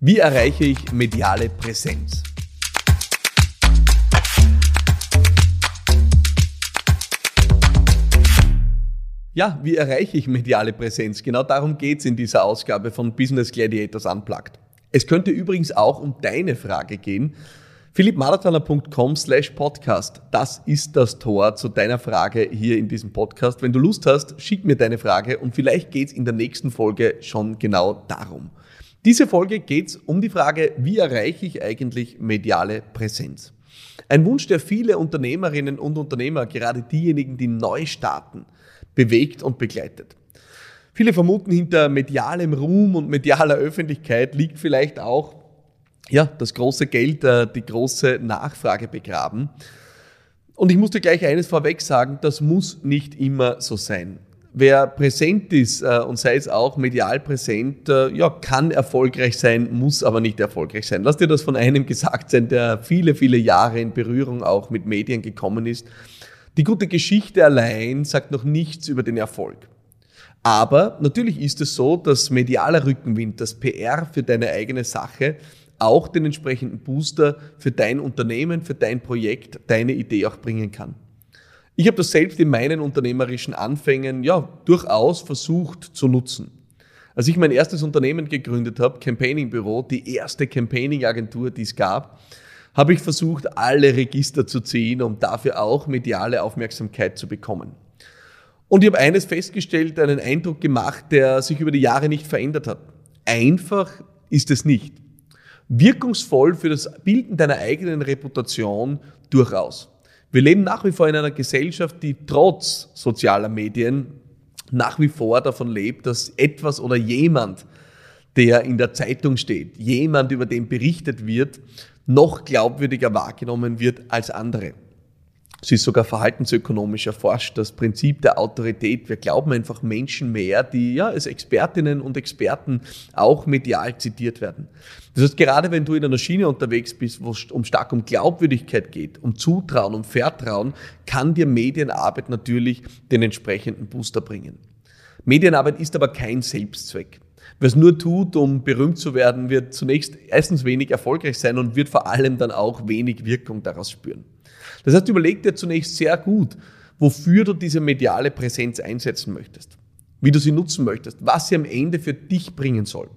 Wie erreiche ich mediale Präsenz? Ja, wie erreiche ich mediale Präsenz? Genau darum geht es in dieser Ausgabe von Business Gladiators Unplugged. Es könnte übrigens auch um deine Frage gehen. philippmarathoner.com slash podcast. Das ist das Tor zu deiner Frage hier in diesem Podcast. Wenn du Lust hast, schick mir deine Frage und vielleicht geht es in der nächsten Folge schon genau darum. Diese Folge geht es um die Frage, wie erreiche ich eigentlich mediale Präsenz? Ein Wunsch, der viele Unternehmerinnen und Unternehmer, gerade diejenigen, die neu starten, bewegt und begleitet. Viele vermuten, hinter medialem Ruhm und medialer Öffentlichkeit liegt vielleicht auch ja, das große Geld, äh, die große Nachfrage begraben. Und ich muss dir gleich eines vorweg sagen, das muss nicht immer so sein. Wer präsent ist äh, und sei es auch medial präsent, äh, ja, kann erfolgreich sein, muss aber nicht erfolgreich sein. Lass dir das von einem gesagt sein, der viele, viele Jahre in Berührung auch mit Medien gekommen ist. Die gute Geschichte allein sagt noch nichts über den Erfolg. Aber natürlich ist es so, dass medialer Rückenwind, das PR für deine eigene Sache auch den entsprechenden Booster für dein Unternehmen, für dein Projekt, deine Idee auch bringen kann. Ich habe das selbst in meinen unternehmerischen Anfängen ja durchaus versucht zu nutzen. Als ich mein erstes Unternehmen gegründet habe, Campaigning Büro, die erste Campaigning Agentur, die es gab, habe ich versucht, alle Register zu ziehen, um dafür auch mediale Aufmerksamkeit zu bekommen. Und ich habe eines festgestellt, einen Eindruck gemacht, der sich über die Jahre nicht verändert hat. Einfach ist es nicht. Wirkungsvoll für das Bilden deiner eigenen Reputation durchaus. Wir leben nach wie vor in einer Gesellschaft, die trotz sozialer Medien nach wie vor davon lebt, dass etwas oder jemand, der in der Zeitung steht, jemand, über den berichtet wird, noch glaubwürdiger wahrgenommen wird als andere. Es ist sogar verhaltensökonomisch erforscht, das Prinzip der Autorität. Wir glauben einfach Menschen mehr, die ja als Expertinnen und Experten auch medial zitiert werden. Das heißt, gerade wenn du in einer Schiene unterwegs bist, wo es um stark um Glaubwürdigkeit geht, um Zutrauen, um Vertrauen, kann dir Medienarbeit natürlich den entsprechenden Booster bringen. Medienarbeit ist aber kein Selbstzweck. Wer es nur tut, um berühmt zu werden, wird zunächst erstens wenig erfolgreich sein und wird vor allem dann auch wenig Wirkung daraus spüren. Das heißt, überleg dir zunächst sehr gut, wofür du diese mediale Präsenz einsetzen möchtest, wie du sie nutzen möchtest, was sie am Ende für dich bringen soll.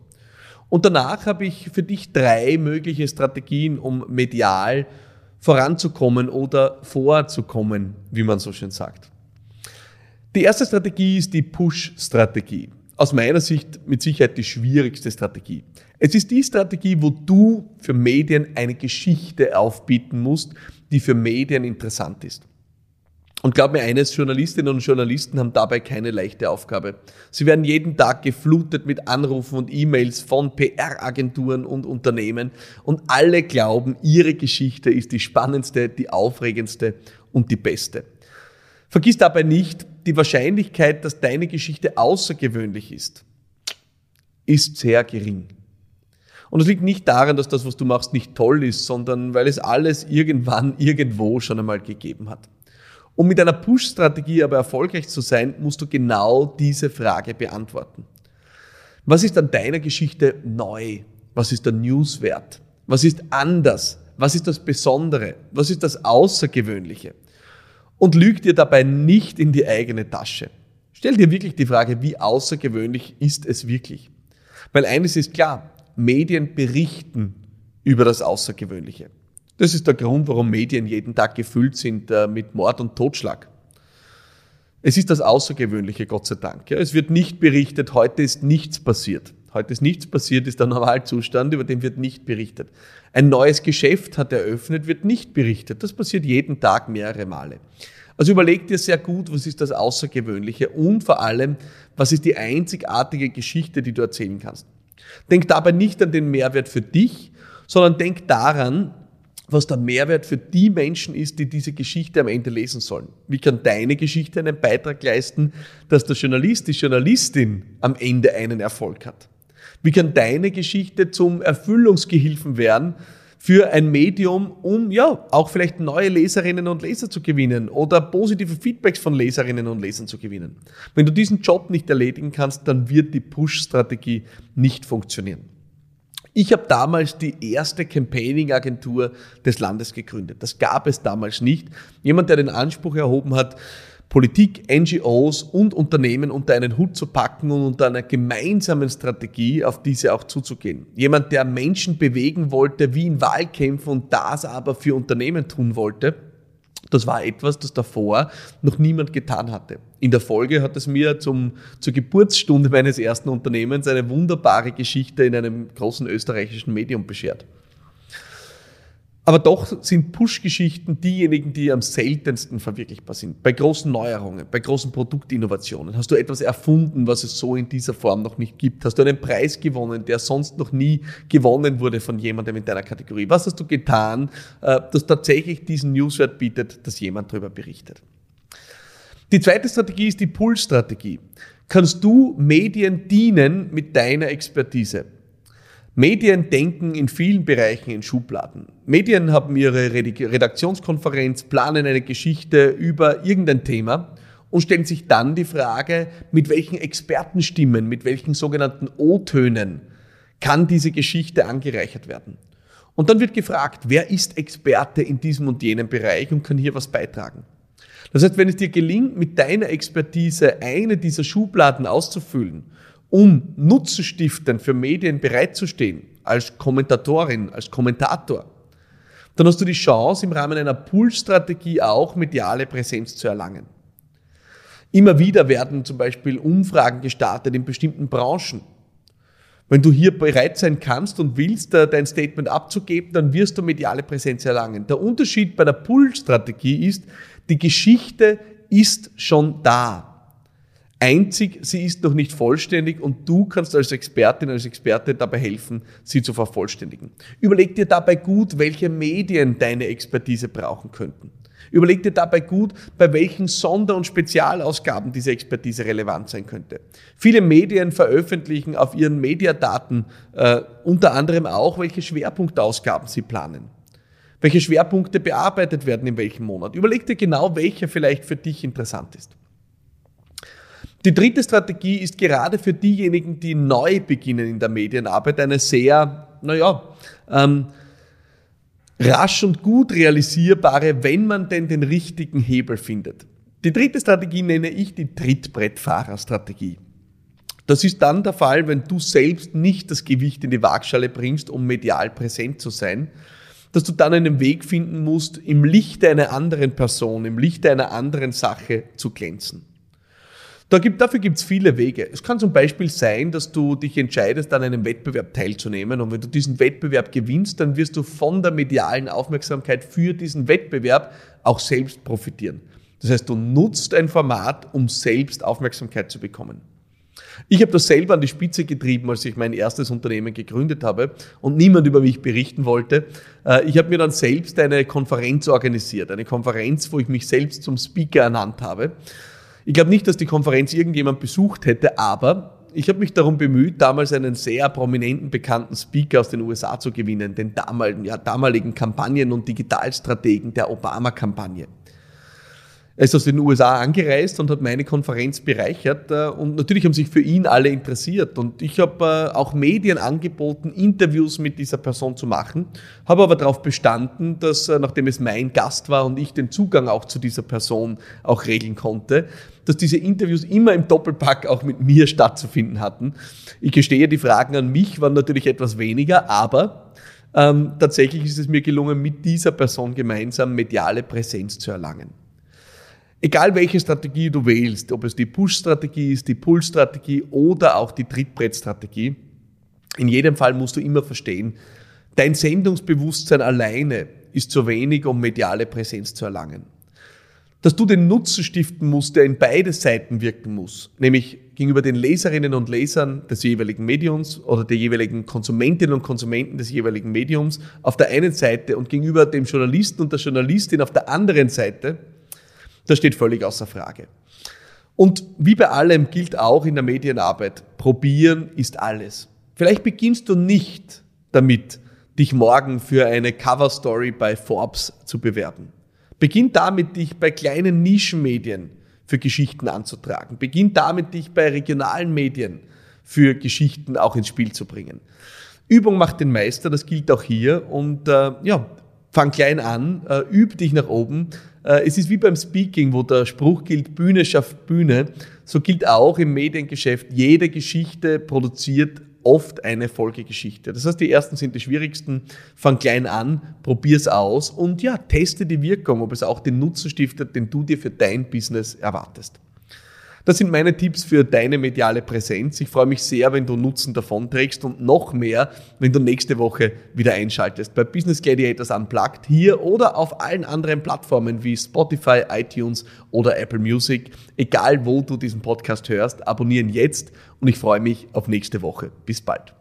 Und danach habe ich für dich drei mögliche Strategien, um medial voranzukommen oder vorzukommen, wie man so schön sagt. Die erste Strategie ist die Push-Strategie. Aus meiner Sicht mit Sicherheit die schwierigste Strategie. Es ist die Strategie, wo du für Medien eine Geschichte aufbieten musst, die für Medien interessant ist. Und glaub mir eines, Journalistinnen und Journalisten haben dabei keine leichte Aufgabe. Sie werden jeden Tag geflutet mit Anrufen und E-Mails von PR-Agenturen und Unternehmen und alle glauben, ihre Geschichte ist die spannendste, die aufregendste und die beste. Vergiss dabei nicht, die Wahrscheinlichkeit, dass deine Geschichte außergewöhnlich ist, ist sehr gering. Und es liegt nicht daran, dass das, was du machst, nicht toll ist, sondern weil es alles irgendwann, irgendwo schon einmal gegeben hat. Um mit einer Push-Strategie aber erfolgreich zu sein, musst du genau diese Frage beantworten. Was ist an deiner Geschichte neu? Was ist der Newswert? Was ist anders? Was ist das Besondere? Was ist das Außergewöhnliche? Und lüg dir dabei nicht in die eigene Tasche. Stell dir wirklich die Frage, wie außergewöhnlich ist es wirklich? Weil eines ist klar, Medien berichten über das Außergewöhnliche. Das ist der Grund, warum Medien jeden Tag gefüllt sind äh, mit Mord und Totschlag. Es ist das Außergewöhnliche, Gott sei Dank. Es wird nicht berichtet, heute ist nichts passiert. Heute ist nichts passiert, ist der Normalzustand, über den wird nicht berichtet. Ein neues Geschäft hat eröffnet, wird nicht berichtet. Das passiert jeden Tag mehrere Male. Also überleg dir sehr gut, was ist das Außergewöhnliche und vor allem, was ist die einzigartige Geschichte, die du erzählen kannst. Denk dabei nicht an den Mehrwert für dich, sondern denk daran, was der Mehrwert für die Menschen ist, die diese Geschichte am Ende lesen sollen. Wie kann deine Geschichte einen Beitrag leisten, dass der Journalist, die Journalistin am Ende einen Erfolg hat? Wie kann deine Geschichte zum Erfüllungsgehilfen werden für ein Medium, um ja auch vielleicht neue Leserinnen und Leser zu gewinnen oder positive Feedbacks von Leserinnen und Lesern zu gewinnen? Wenn du diesen Job nicht erledigen kannst, dann wird die Push-Strategie nicht funktionieren. Ich habe damals die erste Campaigning-Agentur des Landes gegründet. Das gab es damals nicht. Jemand, der den Anspruch erhoben hat, Politik, NGOs und Unternehmen unter einen Hut zu packen und unter einer gemeinsamen Strategie auf diese auch zuzugehen. Jemand, der Menschen bewegen wollte, wie in Wahlkämpfen und das aber für Unternehmen tun wollte. Das war etwas, das davor noch niemand getan hatte. In der Folge hat es mir zum, zur Geburtsstunde meines ersten Unternehmens eine wunderbare Geschichte in einem großen österreichischen Medium beschert. Aber doch sind Push-Geschichten diejenigen, die am seltensten verwirklichbar sind. Bei großen Neuerungen, bei großen Produktinnovationen. Hast du etwas erfunden, was es so in dieser Form noch nicht gibt? Hast du einen Preis gewonnen, der sonst noch nie gewonnen wurde von jemandem in deiner Kategorie? Was hast du getan, äh, das tatsächlich diesen Newswert bietet, dass jemand darüber berichtet? Die zweite Strategie ist die Pull-Strategie. Kannst du Medien dienen mit deiner Expertise? Medien denken in vielen Bereichen in Schubladen. Medien haben ihre Redaktionskonferenz, planen eine Geschichte über irgendein Thema und stellen sich dann die Frage, mit welchen Expertenstimmen, mit welchen sogenannten O-Tönen kann diese Geschichte angereichert werden. Und dann wird gefragt, wer ist Experte in diesem und jenem Bereich und kann hier was beitragen. Das heißt, wenn es dir gelingt, mit deiner Expertise eine dieser Schubladen auszufüllen um nutzenstiftend für Medien bereitzustehen, als Kommentatorin, als Kommentator, dann hast du die Chance, im Rahmen einer Pool-Strategie auch mediale Präsenz zu erlangen. Immer wieder werden zum Beispiel Umfragen gestartet in bestimmten Branchen. Wenn du hier bereit sein kannst und willst, dein Statement abzugeben, dann wirst du mediale Präsenz erlangen. Der Unterschied bei der Pull-Strategie ist, die Geschichte ist schon da. Einzig, sie ist noch nicht vollständig und du kannst als Expertin, als Experte dabei helfen, sie zu vervollständigen. Überleg dir dabei gut, welche Medien deine Expertise brauchen könnten. Überleg dir dabei gut, bei welchen Sonder- und Spezialausgaben diese Expertise relevant sein könnte. Viele Medien veröffentlichen auf ihren Mediadaten äh, unter anderem auch, welche Schwerpunktausgaben sie planen. Welche Schwerpunkte bearbeitet werden in welchem Monat. Überleg dir genau, welcher vielleicht für dich interessant ist. Die dritte Strategie ist gerade für diejenigen, die neu beginnen in der Medienarbeit, eine sehr, naja, ähm, rasch und gut realisierbare, wenn man denn den richtigen Hebel findet. Die dritte Strategie nenne ich die Trittbrettfahrerstrategie. Das ist dann der Fall, wenn du selbst nicht das Gewicht in die Waagschale bringst, um medial präsent zu sein, dass du dann einen Weg finden musst, im Lichte einer anderen Person, im Lichte einer anderen Sache zu glänzen. Da gibt, dafür gibt es viele Wege. Es kann zum Beispiel sein, dass du dich entscheidest, an einem Wettbewerb teilzunehmen. Und wenn du diesen Wettbewerb gewinnst, dann wirst du von der medialen Aufmerksamkeit für diesen Wettbewerb auch selbst profitieren. Das heißt, du nutzt ein Format, um selbst Aufmerksamkeit zu bekommen. Ich habe das selber an die Spitze getrieben, als ich mein erstes Unternehmen gegründet habe und niemand über mich berichten wollte. Äh, ich habe mir dann selbst eine Konferenz organisiert, eine Konferenz, wo ich mich selbst zum Speaker ernannt habe. Ich glaube nicht, dass die Konferenz irgendjemand besucht hätte, aber ich habe mich darum bemüht, damals einen sehr prominenten, bekannten Speaker aus den USA zu gewinnen, den damaligen, ja, damaligen Kampagnen- und Digitalstrategen der Obama-Kampagne. Er ist aus den USA angereist und hat meine Konferenz bereichert äh, und natürlich haben sich für ihn alle interessiert und ich habe äh, auch Medien angeboten, Interviews mit dieser Person zu machen, habe aber darauf bestanden, dass äh, nachdem es mein Gast war und ich den Zugang auch zu dieser Person auch regeln konnte, dass diese Interviews immer im Doppelpack auch mit mir stattzufinden hatten. Ich gestehe, die Fragen an mich waren natürlich etwas weniger, aber ähm, tatsächlich ist es mir gelungen, mit dieser Person gemeinsam mediale Präsenz zu erlangen. Egal welche Strategie du wählst, ob es die Push-Strategie ist, die Pull-Strategie oder auch die Trittbrett-Strategie, in jedem Fall musst du immer verstehen, dein Sendungsbewusstsein alleine ist zu wenig, um mediale Präsenz zu erlangen. Dass du den Nutzen stiften musst, der in beide Seiten wirken muss, nämlich gegenüber den Leserinnen und Lesern des jeweiligen Mediums oder der jeweiligen Konsumentinnen und Konsumenten des jeweiligen Mediums auf der einen Seite und gegenüber dem Journalisten und der Journalistin auf der anderen Seite, das steht völlig außer Frage. Und wie bei allem gilt auch in der Medienarbeit, probieren ist alles. Vielleicht beginnst du nicht damit, dich morgen für eine Coverstory bei Forbes zu bewerben. Beginn damit, dich bei kleinen Nischenmedien für Geschichten anzutragen. Beginn damit, dich bei regionalen Medien für Geschichten auch ins Spiel zu bringen. Übung macht den Meister, das gilt auch hier. Und äh, ja, fang klein an, äh, üb dich nach oben. Äh, es ist wie beim Speaking, wo der Spruch gilt, Bühne schafft Bühne. So gilt auch im Mediengeschäft, jede Geschichte produziert oft eine Folgegeschichte. Das heißt, die ersten sind die schwierigsten. Fang klein an, probier's aus und ja, teste die Wirkung, ob es auch den Nutzen stiftet, den du dir für dein Business erwartest. Das sind meine Tipps für deine mediale Präsenz. Ich freue mich sehr, wenn du Nutzen davon trägst und noch mehr, wenn du nächste Woche wieder einschaltest bei Business Gladiators Unplugged hier oder auf allen anderen Plattformen wie Spotify, iTunes oder Apple Music. Egal wo du diesen Podcast hörst, abonnieren jetzt und ich freue mich auf nächste Woche. Bis bald.